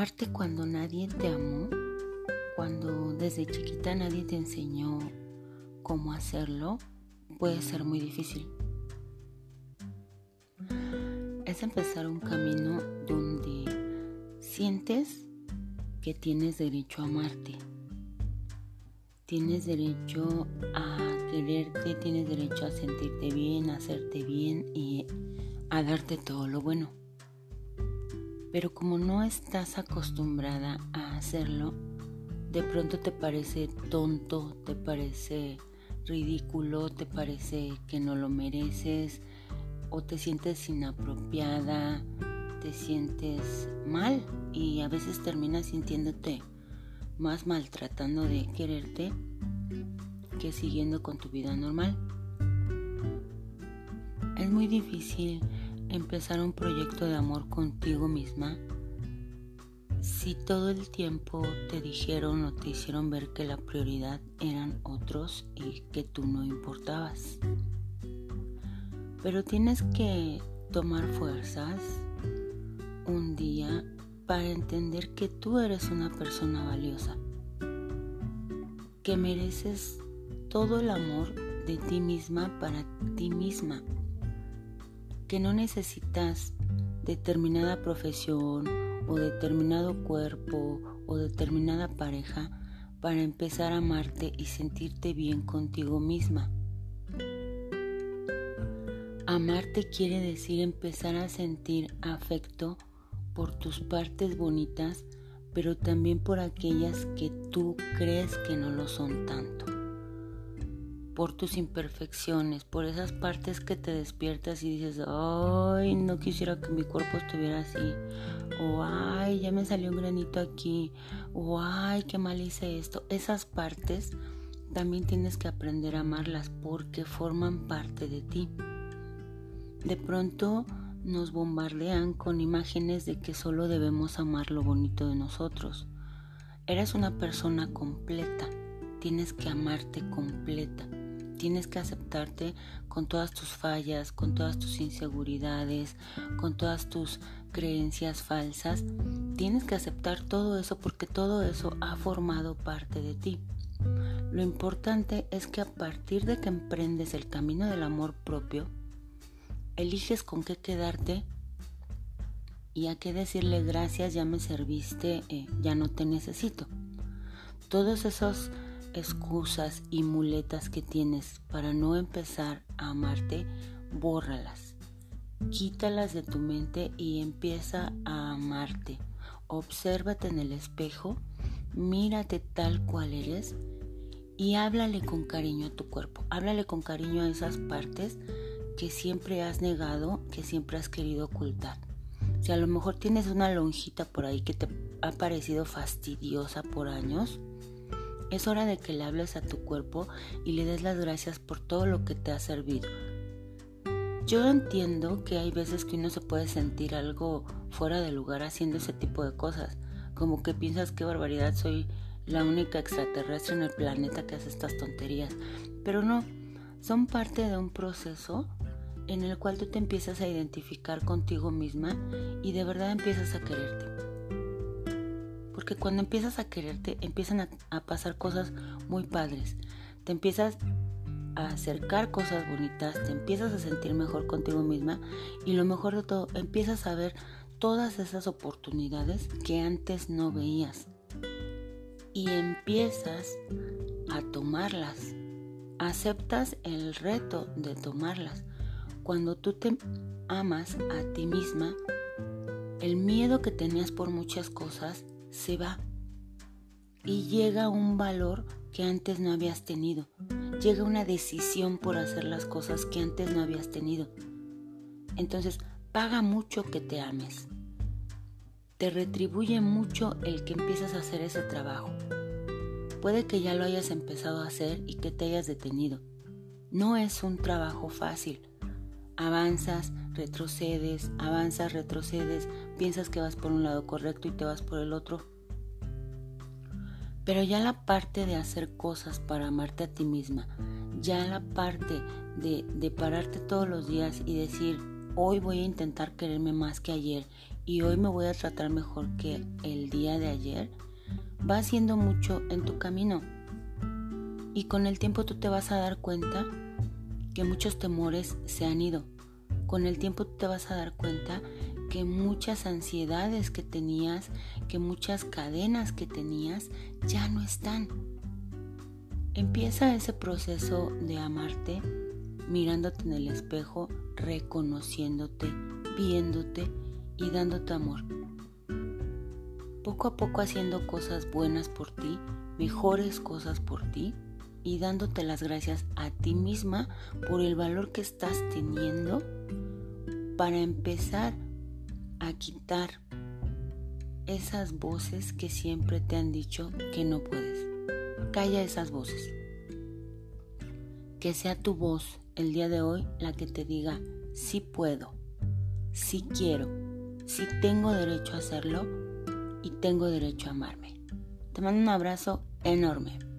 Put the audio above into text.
Amarte cuando nadie te amó, cuando desde chiquita nadie te enseñó cómo hacerlo, puede ser muy difícil. Es empezar un camino donde sientes que tienes derecho a amarte. Tienes derecho a quererte, tienes derecho a sentirte bien, a hacerte bien y a darte todo lo bueno. Pero como no estás acostumbrada a hacerlo, de pronto te parece tonto, te parece ridículo, te parece que no lo mereces o te sientes inapropiada, te sientes mal y a veces terminas sintiéndote más mal tratando de quererte que siguiendo con tu vida normal. Es muy difícil empezar un proyecto de amor contigo misma si todo el tiempo te dijeron o te hicieron ver que la prioridad eran otros y que tú no importabas. Pero tienes que tomar fuerzas un día para entender que tú eres una persona valiosa, que mereces todo el amor de ti misma para ti misma que no necesitas determinada profesión o determinado cuerpo o determinada pareja para empezar a amarte y sentirte bien contigo misma. Amarte quiere decir empezar a sentir afecto por tus partes bonitas, pero también por aquellas que tú crees que no lo son tanto por tus imperfecciones, por esas partes que te despiertas y dices, ay, no quisiera que mi cuerpo estuviera así, o ay, ya me salió un granito aquí, o ay, qué mal hice esto. Esas partes también tienes que aprender a amarlas porque forman parte de ti. De pronto nos bombardean con imágenes de que solo debemos amar lo bonito de nosotros. Eres una persona completa, tienes que amarte completa tienes que aceptarte con todas tus fallas, con todas tus inseguridades, con todas tus creencias falsas. Tienes que aceptar todo eso porque todo eso ha formado parte de ti. Lo importante es que a partir de que emprendes el camino del amor propio, eliges con qué quedarte y a qué decirle gracias, ya me serviste, eh, ya no te necesito. Todos esos excusas y muletas que tienes para no empezar a amarte, bórralas. Quítalas de tu mente y empieza a amarte. Obsérvate en el espejo, mírate tal cual eres y háblale con cariño a tu cuerpo. Háblale con cariño a esas partes que siempre has negado, que siempre has querido ocultar. Si a lo mejor tienes una lonjita por ahí que te ha parecido fastidiosa por años, es hora de que le hables a tu cuerpo y le des las gracias por todo lo que te ha servido. Yo entiendo que hay veces que uno se puede sentir algo fuera de lugar haciendo ese tipo de cosas, como que piensas que barbaridad soy la única extraterrestre en el planeta que hace estas tonterías, pero no, son parte de un proceso en el cual tú te empiezas a identificar contigo misma y de verdad empiezas a quererte. Porque cuando empiezas a quererte, empiezan a, pasar cosas muy padres. Te empiezas a acercar cosas bonitas, te empiezas a sentir mejor contigo misma y lo mejor de todo, empiezas a ver todas esas oportunidades que antes no veías. Y empiezas a tomarlas. Aceptas el reto de tomarlas. Cuando tú te amas a ti misma, el miedo que tenías por muchas cosas se va y llega un valor que antes no habías tenido. Llega una decisión por hacer las cosas que antes no habías tenido. Entonces, paga mucho que te ames. Te retribuye mucho el que empiezas a hacer ese trabajo. Puede que ya lo hayas empezado a hacer y que te hayas detenido. No es un trabajo fácil. Avanzas, retrocedes, avanzas, retrocedes, piensas que vas por un lado correcto y te vas por el otro. Pero ya la parte de hacer cosas para amarte a ti misma, ya la parte de, de pararte todos los días y decir, hoy voy a intentar quererme más que ayer y hoy me voy a tratar mejor que el día de ayer, va haciendo mucho en tu camino. Y con el tiempo tú te vas a dar cuenta que muchos temores se han ido. Con el tiempo te vas a dar cuenta que muchas ansiedades que tenías, que muchas cadenas que tenías, ya no están. Empieza ese proceso de amarte mirándote en el espejo, reconociéndote, viéndote y dándote amor. Poco a poco haciendo cosas buenas por ti, mejores cosas por ti y dándote las gracias a ti misma por el valor que estás teniendo para empezar a quitar esas voces que siempre te han dicho que no puedes. Calla esas voces. Que sea tu voz el día de hoy la que te diga, sí puedo, sí quiero, sí tengo derecho a hacerlo y tengo derecho a amarme. Te mando un abrazo enorme.